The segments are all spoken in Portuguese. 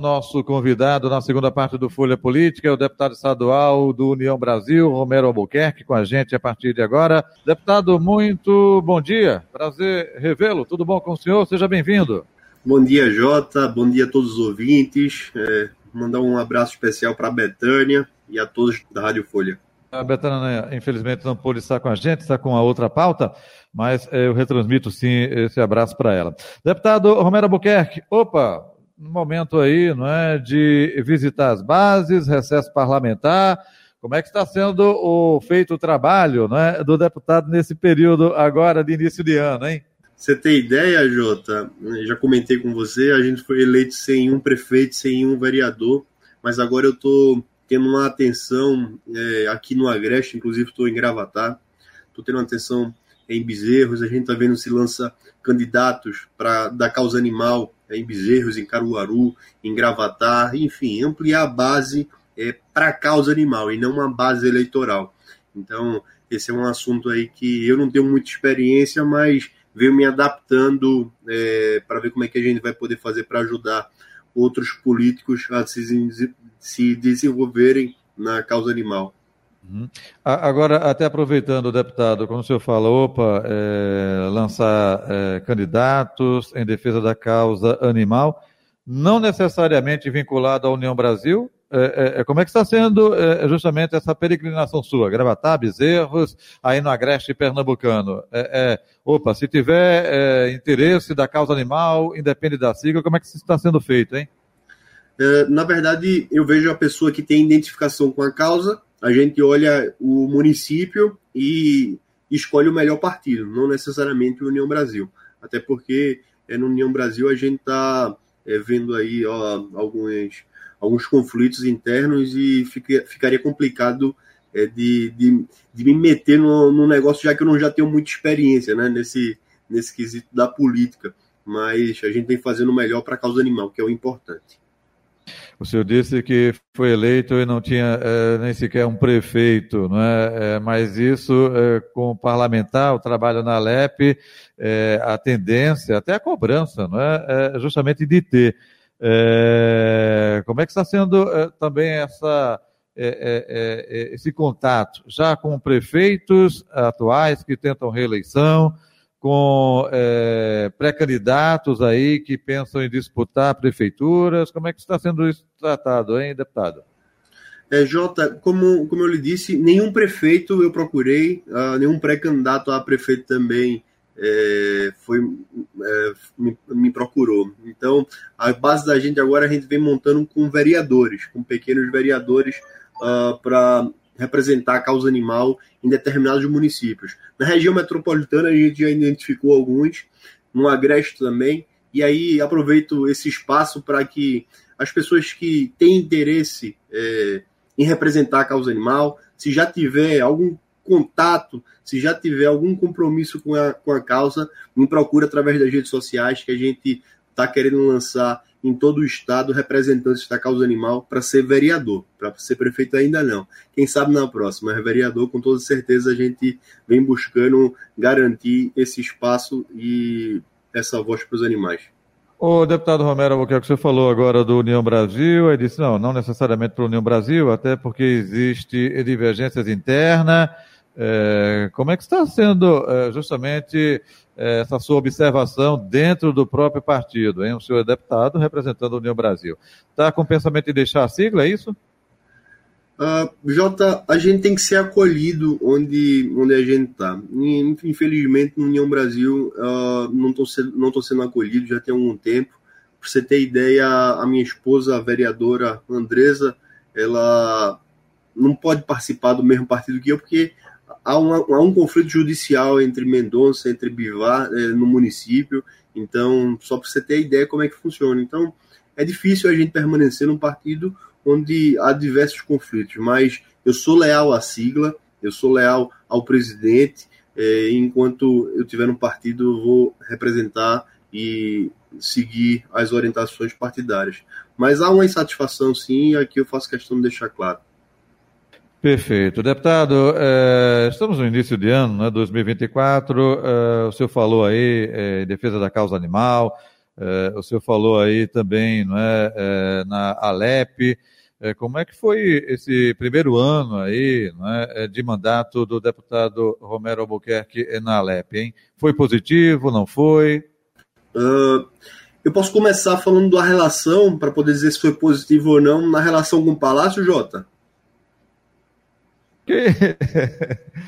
Nosso convidado na segunda parte do Folha Política é o deputado estadual do União Brasil, Romero Albuquerque, com a gente a partir de agora. Deputado, muito bom dia. Prazer revê-lo. Tudo bom com o senhor? Seja bem-vindo. Bom dia, Jota. Bom dia a todos os ouvintes. É, mandar um abraço especial para a Betânia e a todos da Rádio Folha. A Betânia, infelizmente, não pôde estar com a gente, está com a outra pauta, mas é, eu retransmito sim esse abraço para ela. Deputado Romero Albuquerque, opa, no momento aí, não é, de visitar as bases, recesso parlamentar. Como é que está sendo o feito o trabalho, não é, do deputado nesse período agora de início de ano, hein? Você tem ideia, Jota? Já comentei com você, a gente foi eleito sem um prefeito, sem um vereador, mas agora eu estou tendo uma atenção é, aqui no Agreste, inclusive estou em Gravatar, estou tendo uma atenção em Bezerros, a gente está vendo se lança candidatos para da causa animal em Bezerros, em Caruaru, em Gravatar, enfim, ampliar a base é, para a causa animal e não uma base eleitoral. Então, esse é um assunto aí que eu não tenho muita experiência, mas venho me adaptando é, para ver como é que a gente vai poder fazer para ajudar outros políticos a se, se desenvolverem na causa animal. Uhum. Agora, até aproveitando, deputado, como o senhor fala, opa, é, lançar é, candidatos em defesa da causa animal, não necessariamente vinculado à União Brasil, é, é, é como é que está sendo é, justamente essa peregrinação sua? Gravatar, Bezerros, aí no Agreste Pernambucano. opa, se tiver interesse da causa animal, independe da sigla, como é que isso está sendo feito, hein? na verdade, eu vejo a pessoa que tem identificação com a causa a gente olha o município e escolhe o melhor partido, não necessariamente o União Brasil. Até porque é, no União Brasil a gente está é, vendo aí ó, alguns, alguns conflitos internos e fica, ficaria complicado é, de, de, de, me meter no, no negócio, já que eu não já tenho muita experiência né, nesse, nesse quesito da política. Mas a gente tem fazendo o melhor para a causa animal, que é o importante. O senhor disse que foi eleito e não tinha é, nem sequer um prefeito, não é? é mas isso, é, com o parlamentar, o trabalho na LEP, é, a tendência, até a cobrança, não é? é justamente de ter. É, como é que está sendo também essa, esse contato, já com prefeitos atuais que tentam reeleição, com é, pré-candidatos aí que pensam em disputar prefeituras. Como é que está sendo isso tratado, hein, deputado? É, Jota, como, como eu lhe disse, nenhum prefeito eu procurei, uh, nenhum pré-candidato a prefeito também é, foi, é, me, me, procurou. Então, a base da gente agora a gente vem montando com vereadores, com pequenos vereadores uh, para representar a causa animal em determinados municípios. Na região metropolitana, a gente já identificou alguns, no Agreste também, e aí aproveito esse espaço para que as pessoas que têm interesse é, em representar a causa animal, se já tiver algum contato, se já tiver algum compromisso com a, com a causa, me procura através das redes sociais que a gente está querendo lançar em todo o estado representantes da causa animal para ser vereador. Para ser prefeito ainda não. Quem sabe na próxima, mas vereador, com toda certeza a gente vem buscando garantir esse espaço e essa voz para os animais. O deputado Romero o que você falou agora do União Brasil, ele disse, não, não necessariamente para a União Brasil, até porque existe divergências internas, é, como é que está sendo é, justamente é, essa sua observação dentro do próprio partido? Hein? O senhor é deputado representando a União Brasil. Está com pensamento de deixar a sigla, é isso? Uh, Jota, a gente tem que ser acolhido onde, onde a gente está. Infelizmente, no União Brasil, uh, não estou sendo, não sendo acolhido já tem algum tempo. Para você ter ideia, a minha esposa, a vereadora Andresa, ela não pode participar do mesmo partido que eu, porque há, uma, há um conflito judicial entre Mendonça, entre Bivar, é, no município. Então, só para você ter ideia como é que funciona. Então, é difícil a gente permanecer num partido onde há diversos conflitos, mas eu sou leal à sigla, eu sou leal ao presidente. É, enquanto eu tiver no partido, eu vou representar e seguir as orientações partidárias. Mas há uma insatisfação, sim, e aqui eu faço questão de deixar claro. Perfeito. Deputado, é, estamos no início de ano, né, 2024. É, o senhor falou aí é, em defesa da causa animal, o senhor falou aí também não é, na Alep. Como é que foi esse primeiro ano aí é, de mandato do deputado Romero Albuquerque na Alep? Hein? Foi positivo, não foi? Uh, eu posso começar falando da relação, para poder dizer se foi positivo ou não, na relação com o Palácio, Jota? Que...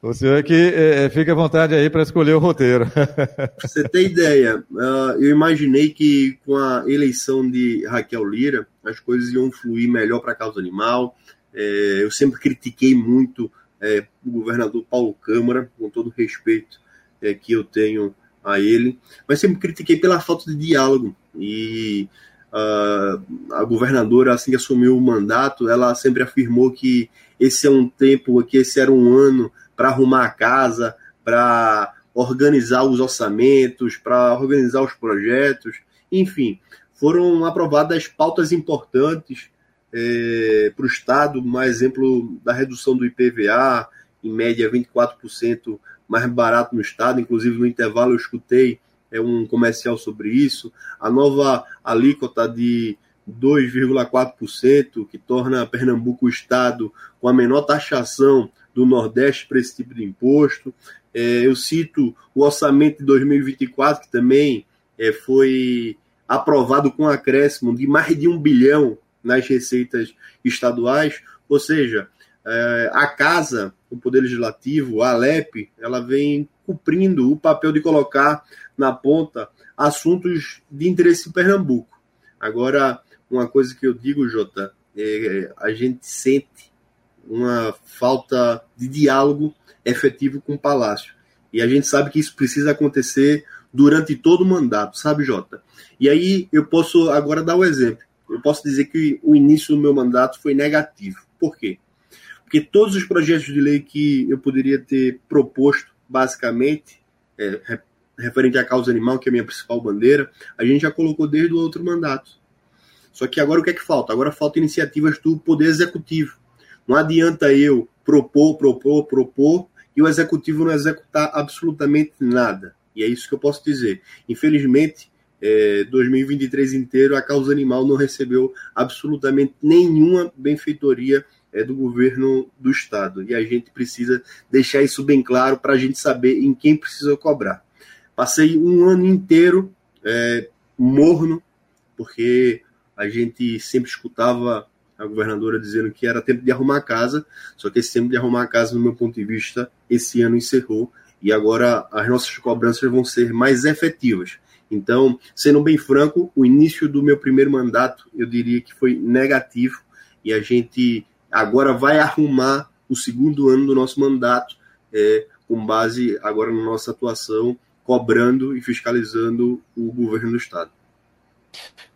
O senhor é que é, fica à vontade aí para escolher o roteiro. você ter ideia, uh, eu imaginei que com a eleição de Raquel Lira, as coisas iam fluir melhor para a causa animal. É, eu sempre critiquei muito é, o governador Paulo Câmara, com todo o respeito é, que eu tenho a ele, mas sempre critiquei pela falta de diálogo. E a governadora, assim que assumiu o mandato, ela sempre afirmou que esse é um tempo, que esse era um ano para arrumar a casa, para organizar os orçamentos, para organizar os projetos, enfim, foram aprovadas pautas importantes é, para o Estado, um exemplo da redução do IPVA, em média 24% mais barato no Estado, inclusive no intervalo eu escutei é um comercial sobre isso, a nova alíquota de 2,4%, que torna Pernambuco o estado com a menor taxação do Nordeste para esse tipo de imposto. É, eu cito o orçamento de 2024, que também é, foi aprovado com acréscimo de mais de um bilhão nas receitas estaduais, ou seja, é, a Casa, o Poder Legislativo, a Alep, ela vem cumprindo o papel de colocar na ponta assuntos de interesse em Pernambuco. Agora, uma coisa que eu digo, Jota, é, a gente sente uma falta de diálogo efetivo com o Palácio. E a gente sabe que isso precisa acontecer durante todo o mandato, sabe, Jota? E aí eu posso agora dar o um exemplo. Eu posso dizer que o início do meu mandato foi negativo. Por quê? Porque todos os projetos de lei que eu poderia ter proposto, basicamente, é, referente à causa animal, que é a minha principal bandeira, a gente já colocou desde o outro mandato. Só que agora o que é que falta? Agora falta iniciativas do Poder Executivo. Não adianta eu propor, propor, propor e o Executivo não executar absolutamente nada. E é isso que eu posso dizer. Infelizmente, é, 2023 inteiro, a causa animal não recebeu absolutamente nenhuma benfeitoria é, do governo do Estado. E a gente precisa deixar isso bem claro para a gente saber em quem precisa cobrar. Passei um ano inteiro é, morno, porque a gente sempre escutava a governadora dizendo que era tempo de arrumar a casa, só que esse tempo de arrumar a casa, no meu ponto de vista, esse ano encerrou e agora as nossas cobranças vão ser mais efetivas. Então, sendo bem franco, o início do meu primeiro mandato, eu diria que foi negativo e a gente agora vai arrumar o segundo ano do nosso mandato é, com base agora na nossa atuação cobrando e fiscalizando o governo do Estado.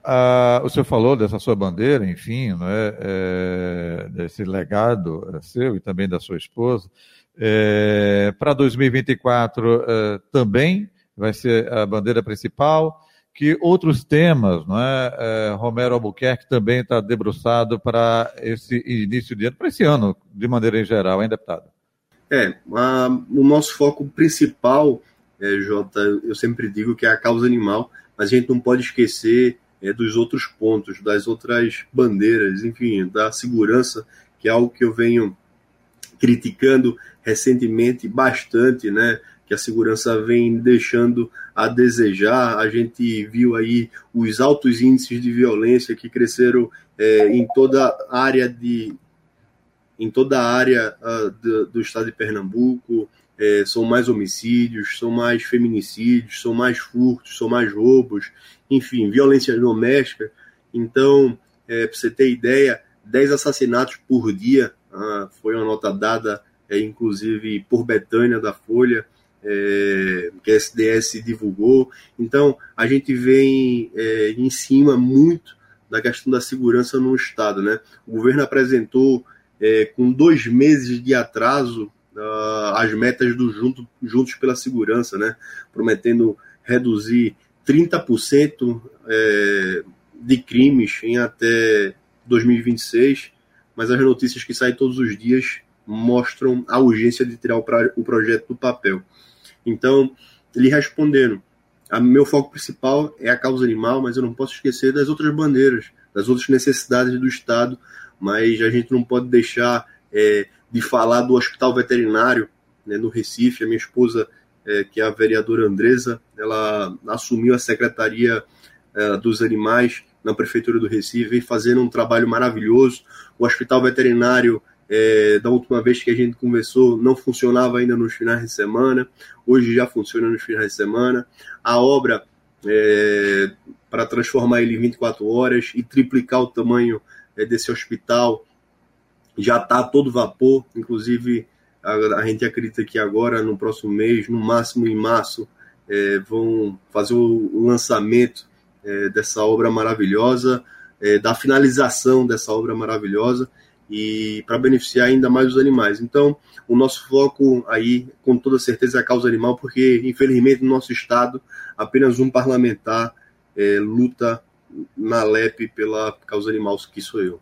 Ah, o senhor falou dessa sua bandeira, enfim, é, é, desse legado é, seu e também da sua esposa. É, Para 2024 é, também vai ser a bandeira principal. Que outros temas, não é? é Romero Albuquerque também está debruçado para esse início de ano, para esse ano, de maneira em geral, hein, deputado? É, a, o nosso foco principal é, Jota, eu sempre digo que é a causa animal, mas a gente não pode esquecer é, dos outros pontos, das outras bandeiras, enfim, da segurança, que é algo que eu venho criticando recentemente bastante, né? Que a segurança vem deixando a desejar. A gente viu aí os altos índices de violência que cresceram é, em toda a área de em toda a área uh, do, do estado de Pernambuco, é, são mais homicídios, são mais feminicídios, são mais furtos, são mais roubos, enfim, violência doméstica. Então, é, para você ter ideia, 10 assassinatos por dia ah, foi uma nota dada, é, inclusive, por Betânia da Folha, é, que a SDS divulgou. Então, a gente vem é, em cima muito da questão da segurança no Estado. Né? O governo apresentou, é, com dois meses de atraso, uh, as metas do Junto, Juntos pela Segurança, né? prometendo reduzir 30% é, de crimes em até 2026, mas as notícias que saem todos os dias mostram a urgência de tirar o, projeto do papel. Então, ele respondendo, a meu foco principal é a causa animal, mas eu não posso esquecer das outras bandeiras, das outras necessidades do Estado, mas a gente não pode deixar é, de falar do hospital veterinário né, no Recife. A minha esposa, é, que é a vereadora Andresa, ela assumiu a secretaria é, dos animais na prefeitura do Recife, vem fazendo um trabalho maravilhoso. O hospital veterinário é, da última vez que a gente conversou, não funcionava ainda nos finais de semana, hoje já funciona nos finais de semana. A obra é, para transformar ele em 24 horas e triplicar o tamanho é, desse hospital já está todo vapor, inclusive a, a, gente acredita que agora, no próximo mês, no máximo em março, é, vão fazer o, o lançamento é, dessa obra maravilhosa, é, da finalização dessa obra maravilhosa e para beneficiar ainda mais os animais. Então, o nosso foco aí, com toda certeza, é a causa animal, porque, infelizmente, no nosso estado, apenas um parlamentar é, luta na LEP pela causa animal, que sou eu.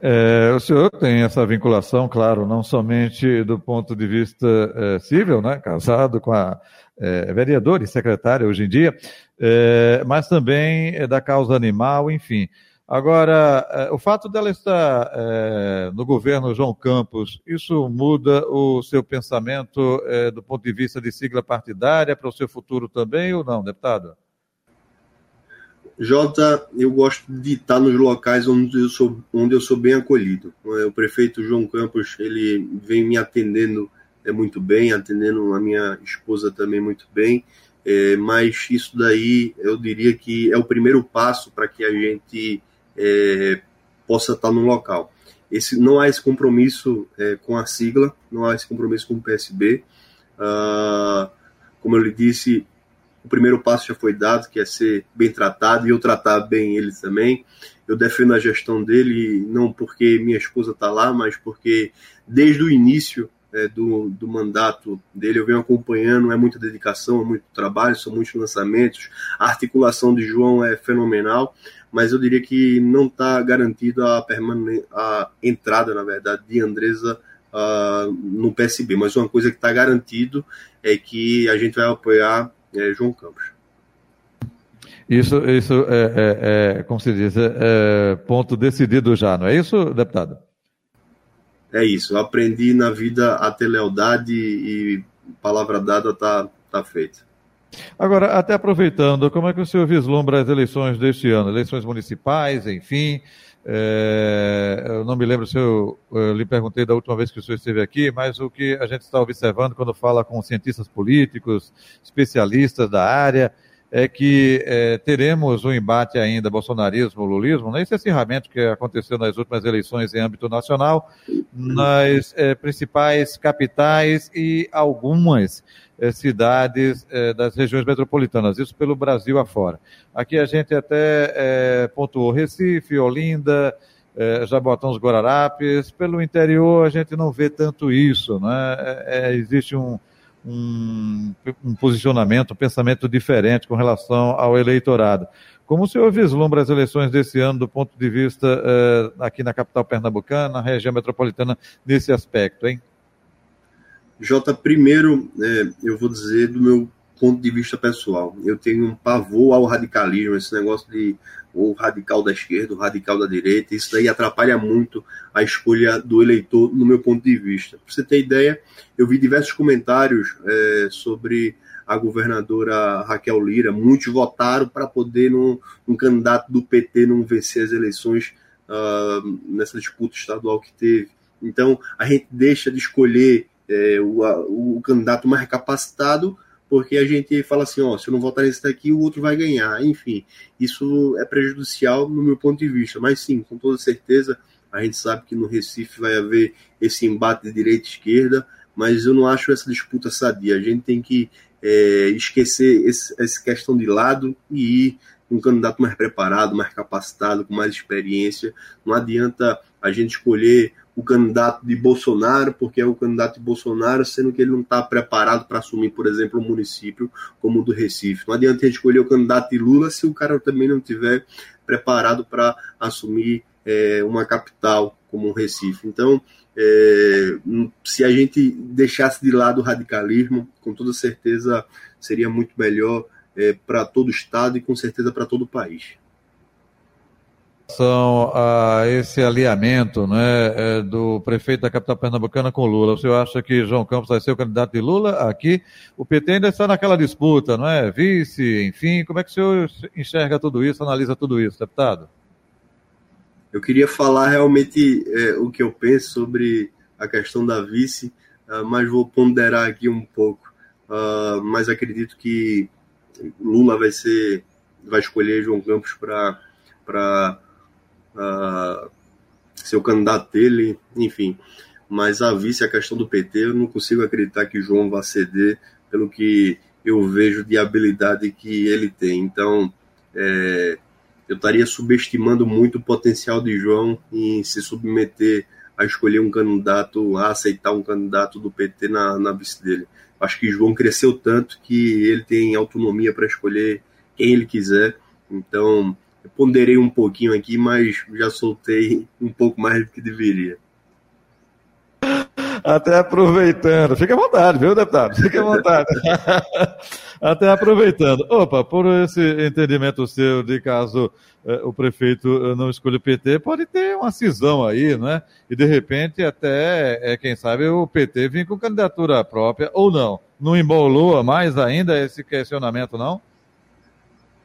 É, o senhor tem essa vinculação, claro, não somente do ponto de vista é, civil, né, casado com a é, vereadora e secretária hoje em dia, é, mas também é da causa animal, enfim. Agora, é, o fato dela estar é, no governo João Campos, isso muda o seu pensamento é, do ponto de vista de sigla partidária para o seu futuro também ou não, deputado? Jota, eu gosto de estar nos locais onde eu sou, onde eu sou bem acolhido. O prefeito João Campos, ele vem me atendendo é, muito bem, atendendo a minha esposa também muito bem, é, mas isso daí eu diria que é o primeiro passo para que a gente é, possa estar no local. Esse, não há esse compromisso é, com a sigla, não há esse compromisso com o PSB. Ah, como eu lhe disse, o primeiro passo já foi dado, que é ser bem tratado, e eu tratar bem ele também. Eu defendo a gestão dele, não porque minha esposa está lá, mas porque desde o início é, do, do mandato dele, eu venho acompanhando, é muita dedicação, é muito trabalho, são muitos lançamentos, a articulação de João é fenomenal, mas eu diria que não está garantido a, a entrada, na verdade, de Andresa uh, no PSB, mas uma coisa que está garantido é que a gente vai apoiar é, João Campos. Isso, isso é, é, é como se diz, é, é ponto decidido já, não é isso, deputado? É isso. Eu aprendi na vida a ter lealdade e palavra dada está tá feita. Agora, até aproveitando, como é que o senhor vislumbra as eleições deste ano? Eleições municipais, enfim. É, eu não me lembro se eu, eu, lhe perguntei da última vez que o senhor esteve aqui, mas o que a gente está observando quando fala com cientistas políticos, especialistas da área, é que é, teremos um embate ainda bolsonarismo-lulismo, nesse acirramento que aconteceu nas últimas eleições em âmbito nacional, nas é, principais capitais e algumas é, cidades é, das regiões metropolitanas, isso pelo Brasil afora. Aqui a gente até é, pontuou Recife, Olinda, é, Jabotão dos Guararapes, pelo interior a gente não vê tanto isso, né? É, existe um um, um posicionamento, um pensamento diferente com relação ao eleitorado. Como o senhor vislumbra as eleições desse ano do ponto de vista uh, aqui na capital pernambucana, na região metropolitana, nesse aspecto, hein? Jota, primeiro, é, eu vou dizer do meu ponto de vista pessoal. Eu tenho um pavor ao radicalismo, esse negócio de o radical da esquerda, o radical da direita, isso daí atrapalha muito a escolha do eleitor, no meu ponto de vista. Para você ter ideia, eu vi diversos comentários é, sobre a governadora Raquel Lira, muitos votaram para poder um, um, candidato do PT não vencer as eleições uh, nessa disputa estadual que teve. Então, a gente deixa de escolher é, o, o candidato mais capacitado porque a gente fala assim, ó, se eu não votar nesse daqui, o outro vai ganhar. Enfim, isso é prejudicial no meu ponto de vista. Mas sim, com toda certeza, a gente sabe que no Recife vai haver esse embate de direita e esquerda, mas eu não acho essa disputa sadia. A gente tem que é, esquecer esse, essa questão de lado e ir um candidato mais preparado, mais capacitado, com mais experiência. Não adianta a gente escolher o candidato de Bolsonaro, porque é o candidato de Bolsonaro, sendo que ele não está preparado para assumir, por exemplo, um município como o do Recife. Não adianta a gente escolher o candidato de Lula se o cara também não tiver preparado para assumir é, uma capital como o Recife. Então, é, se a gente deixasse de lado o radicalismo, com toda certeza seria muito melhor é, para todo o Estado e com certeza para todo o país relação a esse alinhamento né, é, do prefeito da capital pernambucana com Lula. O senhor acha que João Campos vai ser o candidato de Lula aqui? O PT ainda está naquela disputa, não é? Vice, enfim. Como é que o senhor enxerga tudo isso, analisa tudo isso, deputado? Eu queria falar realmente é, o que eu penso sobre a questão da vice, uh, mas vou ponderar aqui um pouco. Uh, mas acredito que Lula vai ser, vai escolher João Campos para uh, ser o candidato dele, enfim. Mas a vice, a questão do PT, eu não consigo acreditar que João vá ceder pelo que eu vejo de habilidade que ele tem. Então, é, eu estaria subestimando muito o potencial de João em se submeter a escolher um candidato, a aceitar um candidato do PT na, na vice dele. Acho que João cresceu tanto que ele tem autonomia para escolher quem ele quiser. Então, ponderei um pouquinho aqui, mas já soltei um pouco mais do que deveria. Até aproveitando, fica à vontade, viu, deputado? Fica à vontade. Até aproveitando. Opa, por esse entendimento seu de caso eh, o prefeito eh, não escolha o PT, pode ter uma cisão aí, né? E de repente até, é, quem sabe, o PT vir com candidatura própria ou não. Não embolou mais ainda esse questionamento, não?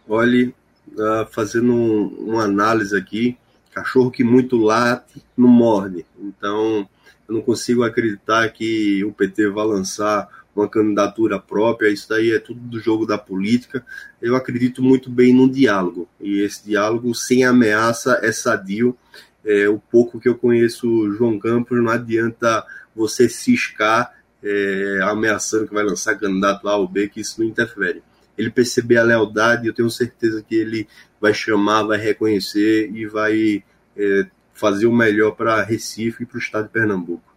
Olhe, uh, fazendo um, uma análise aqui, cachorro que muito late não morde. Então, eu não consigo acreditar que o PT vai lançar uma candidatura própria, isso daí é tudo do jogo da política. Eu acredito muito bem no diálogo, e esse diálogo sem ameaça é sadio. É, o pouco que eu conheço João Campos, não adianta você ciscar é, ameaçando que vai lançar candidato A ou B, que isso não interfere ele perceber a lealdade, eu tenho certeza que ele vai chamar, vai reconhecer e vai é, fazer o melhor para Recife e para o estado de Pernambuco.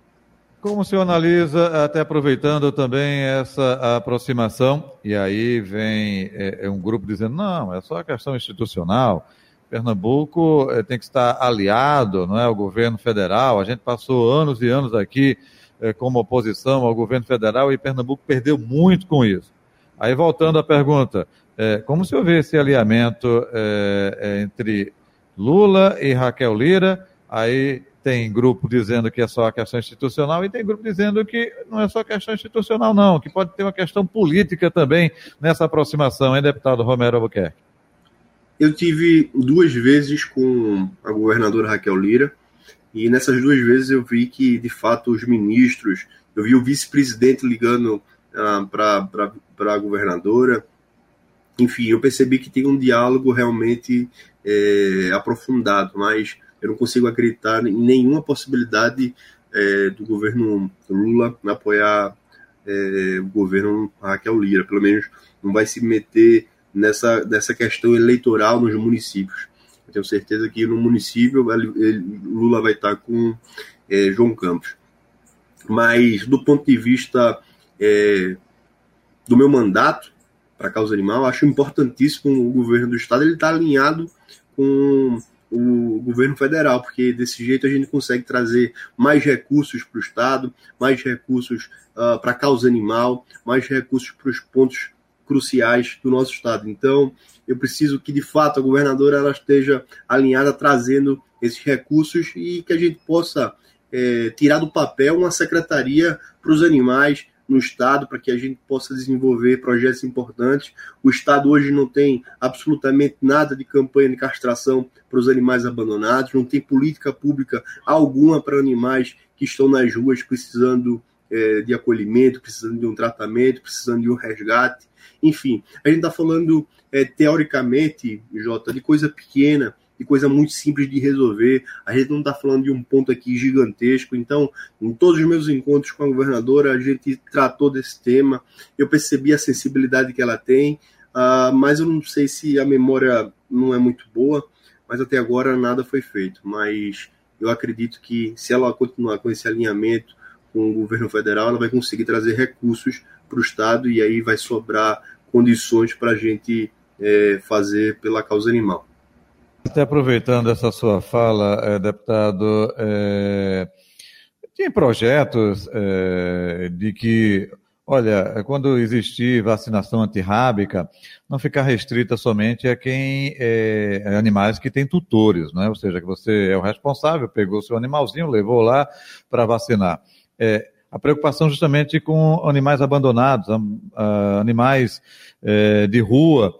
Como o senhor analisa, até aproveitando também essa aproximação, e aí vem é, é um grupo dizendo, não, é só questão institucional, Pernambuco é, tem que estar aliado não é, ao governo federal, a gente passou anos e anos aqui é, como oposição ao governo federal e Pernambuco perdeu muito com isso. Aí, voltando à pergunta, é, como senhor vê esse alinhamento é, é, entre Lula e Raquel Lira? Aí tem grupo dizendo que é só a questão institucional e tem grupo dizendo que não é só questão institucional, não, que pode ter uma questão política também nessa aproximação, hein, deputado Romero Albuquerque? Eu tive duas vezes com a governadora Raquel Lira e nessas duas vezes eu vi que, de fato, os ministros, eu vi o vice-presidente ligando ah, para a governadora. Enfim, eu percebi que tem um diálogo realmente é, aprofundado, mas eu não consigo acreditar em nenhuma possibilidade é, do governo Lula apoiar é, o governo Raquel Lira. Pelo menos não vai se meter nessa, nessa questão eleitoral nos municípios. Eu tenho certeza que no município Lula vai estar com é, João Campos. Mas do ponto de vista é, do meu mandato para a causa animal, acho importantíssimo o governo do estado ele estar tá alinhado com o governo federal, porque desse jeito a gente consegue trazer mais recursos para o estado, mais recursos uh, para a causa animal, mais recursos para os pontos cruciais do nosso estado. Então, eu preciso que de fato a governadora ela esteja alinhada trazendo esses recursos e que a gente possa é, tirar do papel uma secretaria para os animais, no Estado para que a gente possa desenvolver projetos importantes. O Estado hoje não tem absolutamente nada de campanha de castração para os animais abandonados, não tem política pública alguma para animais que estão nas ruas precisando é, de acolhimento, precisando de um tratamento, precisando de um resgate. Enfim, a gente está falando é, teoricamente, Jota, de coisa pequena de coisa muito simples de resolver. A gente não está falando de um ponto aqui gigantesco. Então, em todos os meus encontros com a governadora, a gente tratou desse tema. Eu percebi a sensibilidade que ela tem, uh, mas eu não sei se a memória não é muito boa. Mas até agora nada foi feito. Mas eu acredito que se ela continuar com esse alinhamento com o governo federal, ela vai conseguir trazer recursos para o Estado e aí vai sobrar condições para a gente é, fazer pela causa animal. Até aproveitando essa sua fala, é, deputado, é, tem projetos é, de que, olha, quando existir vacinação antirrábica, não ficar restrita somente a quem é, animais que têm tutores, né? Ou seja, que você é o responsável, pegou seu animalzinho, levou lá para vacinar. É, a preocupação justamente com animais abandonados, animais é, de rua.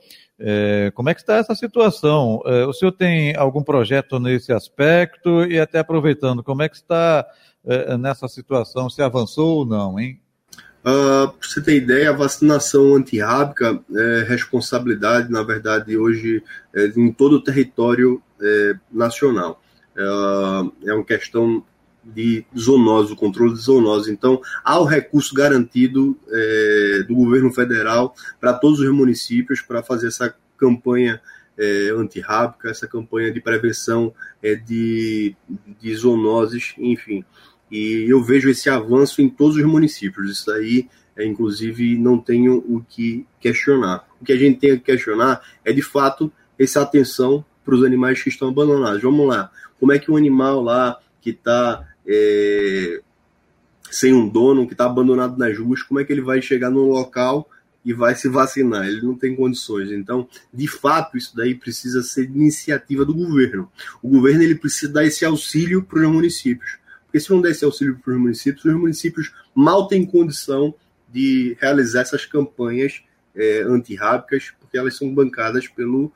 É, como é que está essa situação? É, o senhor tem algum projeto nesse aspecto? E até aproveitando, como é que está é, nessa situação? Se avançou ou não, hein? Uh, para você ter ideia, a vacinação antirrábica é responsabilidade, na verdade, hoje é, em todo o território é, nacional. É, é uma questão de zoonose, o controle de zoonose. Então, há o recurso garantido é, do governo federal para todos os municípios para fazer essa campanha é, antirrábica, essa campanha de prevenção é, de, de zoonoses, enfim. E eu vejo esse avanço em todos os municípios. Isso aí, é, inclusive, não tenho o que questionar. O que a gente tem que questionar é, de fato, essa atenção para os animais que estão abandonados. Vamos lá. Como é que um animal lá que está é, sem um dono, que está abandonado nas ruas, como é que ele vai chegar num local e vai se vacinar? Ele não tem condições. Então, de fato, isso daí precisa ser iniciativa do governo. O governo ele precisa dar esse auxílio para os municípios. Porque se não der esse auxílio para os municípios, os municípios mal têm condição de realizar essas campanhas é, antirrábicas, porque elas são bancadas pelo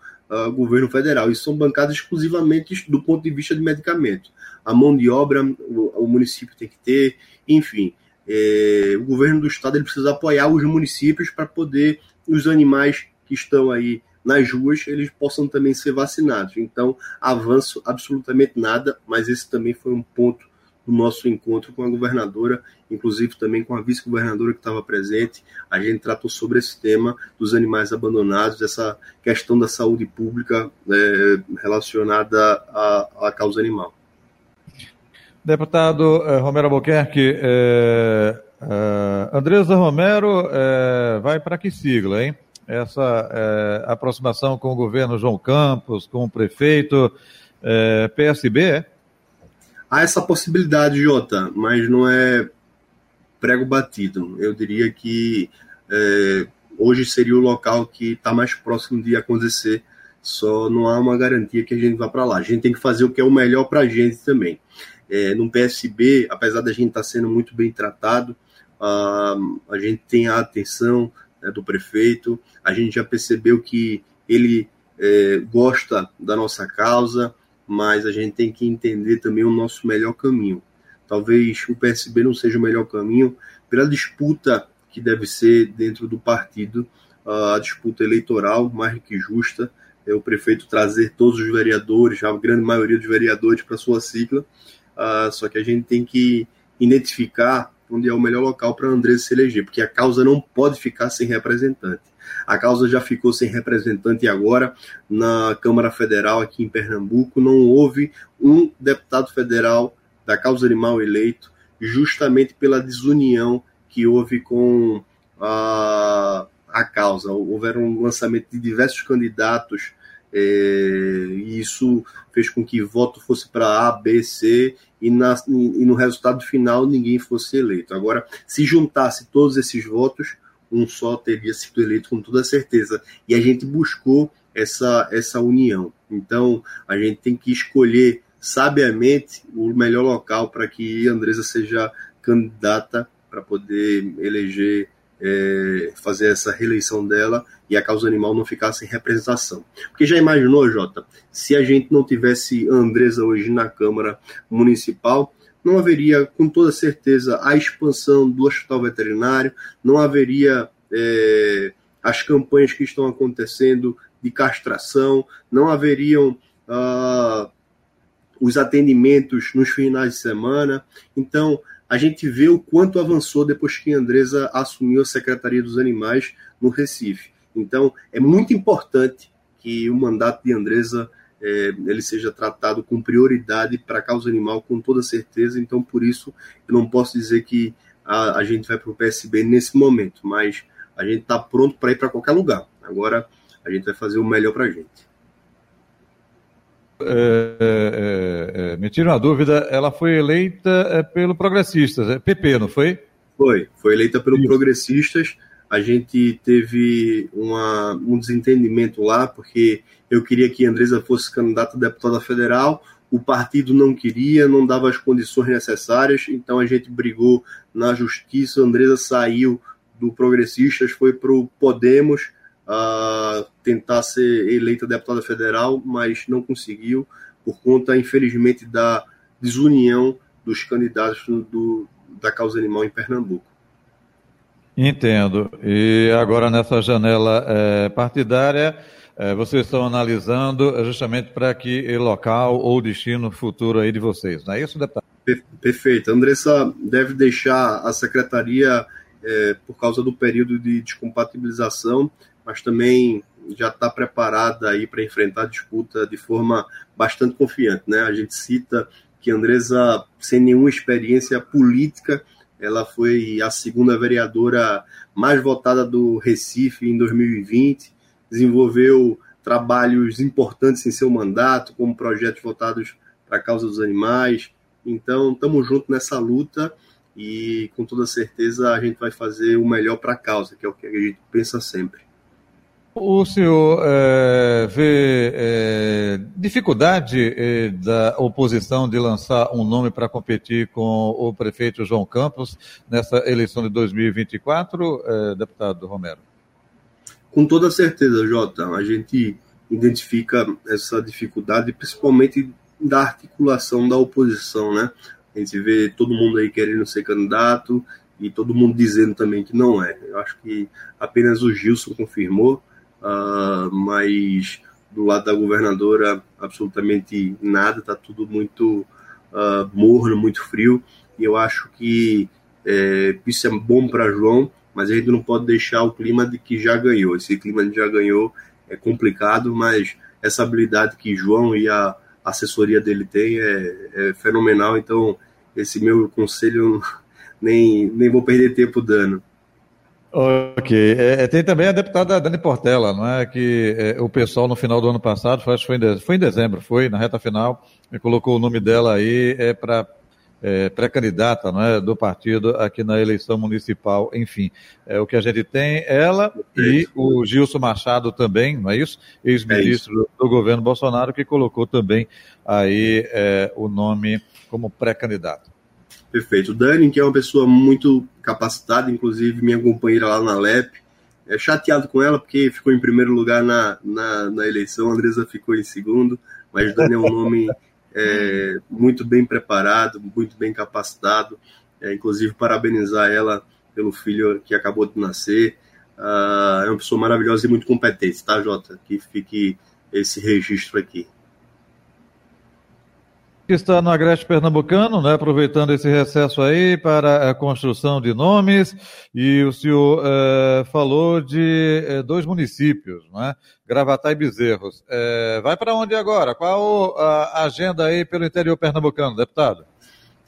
governo federal e são bancadas exclusivamente do ponto de vista de medicamento a mão de obra o, o município tem que ter, enfim. É, o governo do estado ele precisa apoiar os municípios para poder os animais que estão aí nas ruas eles possam também ser vacinados. Então, avanço absolutamente nada, mas esse também foi um ponto do nosso encontro com a governadora, inclusive também com a vice-governadora que estava presente. A gente tratou sobre esse tema dos animais abandonados, essa questão da saúde pública é, relacionada à, à causa animal. Deputado eh, Romero Albuquerque, eh, eh, Andresa Romero eh, vai para que sigla, hein? Essa aproximação com o governo João Campos, com o prefeito, PSB, é? Há essa possibilidade, Jota, mas não é prego batido. Eu diria que hoje seria o local que está mais próximo de acontecer, só não há uma garantia que a gente vá para lá. A gente tem que fazer o que é o melhor para a gente também é, no PSB, apesar da gente estar tá sendo muito bem tratado, uh, a gente tem a atenção né, do prefeito, a gente já percebeu que ele é, gosta da nossa causa, mas a gente tem que entender também o nosso melhor caminho. Talvez o PSB não seja o melhor caminho pela disputa que deve ser dentro do partido, a disputa eleitoral mais que justa, é o prefeito trazer todos os vereadores, a grande maioria dos vereadores para sua sigla, Uh, só que a gente tem que identificar onde é o melhor local para Andrés se eleger, porque a causa não pode ficar sem representante. A causa já ficou sem representante agora na Câmara Federal aqui em Pernambuco. Não houve um deputado federal da causa animal eleito, justamente pela desunião que houve com a, a causa. Houveram um lançamento de diversos candidatos é, e isso fez com que voto fosse para A, B, C e, na, e no resultado final ninguém fosse eleito. Agora, se juntasse todos esses votos, um só teria sido eleito com toda certeza. E a gente buscou essa, essa união. Então, a gente tem que escolher sabiamente o melhor local para que Andresa seja candidata para poder eleger é, fazer essa reeleição dela e a causa animal não ficar sem representação. Porque já imaginou, Jota, se a gente não tivesse Andresa hoje na Câmara Municipal, não haveria, com toda certeza, a expansão do hospital veterinário, não haveria é, as campanhas que estão acontecendo de castração, não haveriam ah, os atendimentos nos finais de semana. Então, a gente vê o quanto avançou depois que a Andresa assumiu a Secretaria dos Animais no Recife. Então, é muito importante que o mandato de Andresa é, ele seja tratado com prioridade para a causa animal, com toda certeza. Então, por isso, eu não posso dizer que a, a gente vai para o PSB nesse momento, mas a gente está pronto para ir para qualquer lugar. Agora, a gente vai fazer o melhor para a gente. É, é, é, me tira uma dúvida, ela foi eleita é, pelo Progressistas, é PP, não foi? Foi, foi eleita pelo Isso. Progressistas. A gente teve uma, um desentendimento lá, porque eu queria que Andresa fosse candidata a deputada federal, o partido não queria, não dava as condições necessárias, então a gente brigou na justiça, Andresa saiu do Progressistas, foi para o Podemos, uh, tentar ser eleita deputada federal, mas não conseguiu, por conta, infelizmente, da desunião dos candidatos do, da causa animal em Pernambuco. Entendo. E agora, nessa janela é, partidária, é, vocês estão analisando justamente para que local ou destino futuro aí de vocês, não é isso, deputado? Perfeito. A Andressa deve deixar a secretaria é, por causa do período de descompatibilização, mas também já está preparada aí para enfrentar a disputa de forma bastante confiante, né? A gente cita que a Andresa, sem nenhuma experiência política, ela foi a segunda vereadora mais votada do Recife em 2020, desenvolveu trabalhos importantes em seu mandato, como projetos votados para a causa dos animais. Então, estamos juntos nessa luta e, com toda certeza, a gente vai fazer o melhor para a causa, que é o que a gente pensa sempre. O senhor é, vê é, dificuldade é, da oposição de lançar um nome para competir com o prefeito João Campos nessa eleição de 2024, deputado Romero? Com toda certeza, Jota. A gente identifica essa dificuldade, principalmente da articulação da oposição, né? A gente vê todo mundo aí querendo ser candidato e todo mundo dizendo também que não é. Eu acho que apenas o Gilson confirmou uh, mas do lado da governadora absolutamente nada, está tudo muito uh, morno, muito frio, e eu acho que é, isso é bom para João, mas a gente não pode deixar o clima de que já ganhou. Esse clima de já ganhou é complicado, mas essa habilidade que João e a assessoria dele tem é, é fenomenal, então esse meu conselho nem, nem vou perder tempo dando. Ok. É, é, tem também a deputada Dani Portela, não é? Que é, o pessoal no final do ano passado, acho que foi em, dezembro, foi em dezembro, foi, na reta final, colocou o nome dela aí é, para é, pré-candidata não é, do partido aqui na eleição municipal. Enfim, é o que a gente tem, ela e o Gilson Machado também, não é isso? Ex-ministro é do, do governo Bolsonaro, que colocou também aí é, o nome como pré-candidato. Perfeito. Dani, que é uma pessoa muito capacitada, inclusive minha companheira lá na LEP, é chateado com ela porque ficou em primeiro lugar na, na, na eleição, a Andresa ficou em segundo, mas Dani é um nome é, muito bem preparado, muito bem capacitado, é, inclusive parabenizar ela pelo filho que acabou de nascer. Uh, é uma pessoa maravilhosa e muito competente, tá, Jota? Que fique esse registro aqui está no Agreste Pernambucano, né, aproveitando esse recesso aí para a construção de nomes, e o senhor é, falou de é, dois municípios, né, Gravatá e Bezerros. É, vai para onde agora? Qual a agenda aí pelo interior pernambucano, deputado?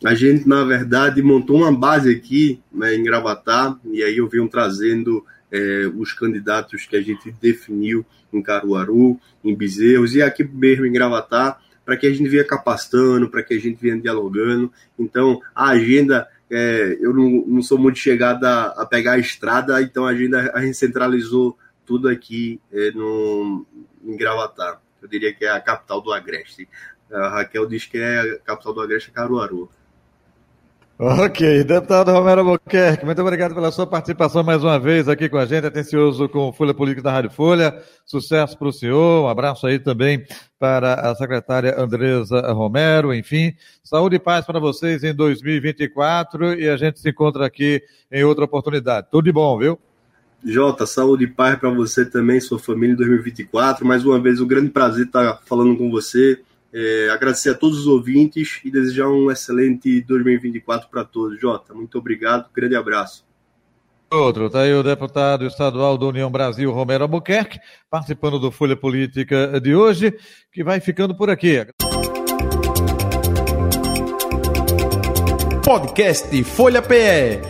A gente, na verdade, montou uma base aqui né, em Gravatá, e aí eu venho trazendo os candidatos que a gente definiu em Caruaru, em Bezerros, e aqui mesmo em Gravatá, para que a gente venha capacitando, para que a gente venha dialogando. Então, a agenda, é, eu não, não, sou muito chegada a, a, pegar a estrada, então a agenda a gente centralizou tudo aqui é, no, em Gravatar. Eu diria que é a capital do Agreste. A Raquel diz que é a capital do Agreste é Caruaru. Ok, deputado Romero Albuquerque, muito obrigado pela sua participação mais uma vez aqui com a gente, atencioso com Folha Política da Rádio Folha. Sucesso para o senhor, um abraço aí também para a secretária Andresa Romero, enfim, saúde e paz para vocês em 2024 e a gente se encontra aqui em outra oportunidade. Tudo de bom, viu? Jota, saúde e paz para você também, sua família em 2024. Mais uma vez, um grande prazer estar falando com você é, agradecer a todos os ouvintes e desejar um excelente 2024 para todos. Jota, muito obrigado, grande abraço. outro. Está aí o deputado estadual da União Brasil, Romero Albuquerque, participando do Folha Política de hoje, que vai ficando por aqui. Podcast Folha PE.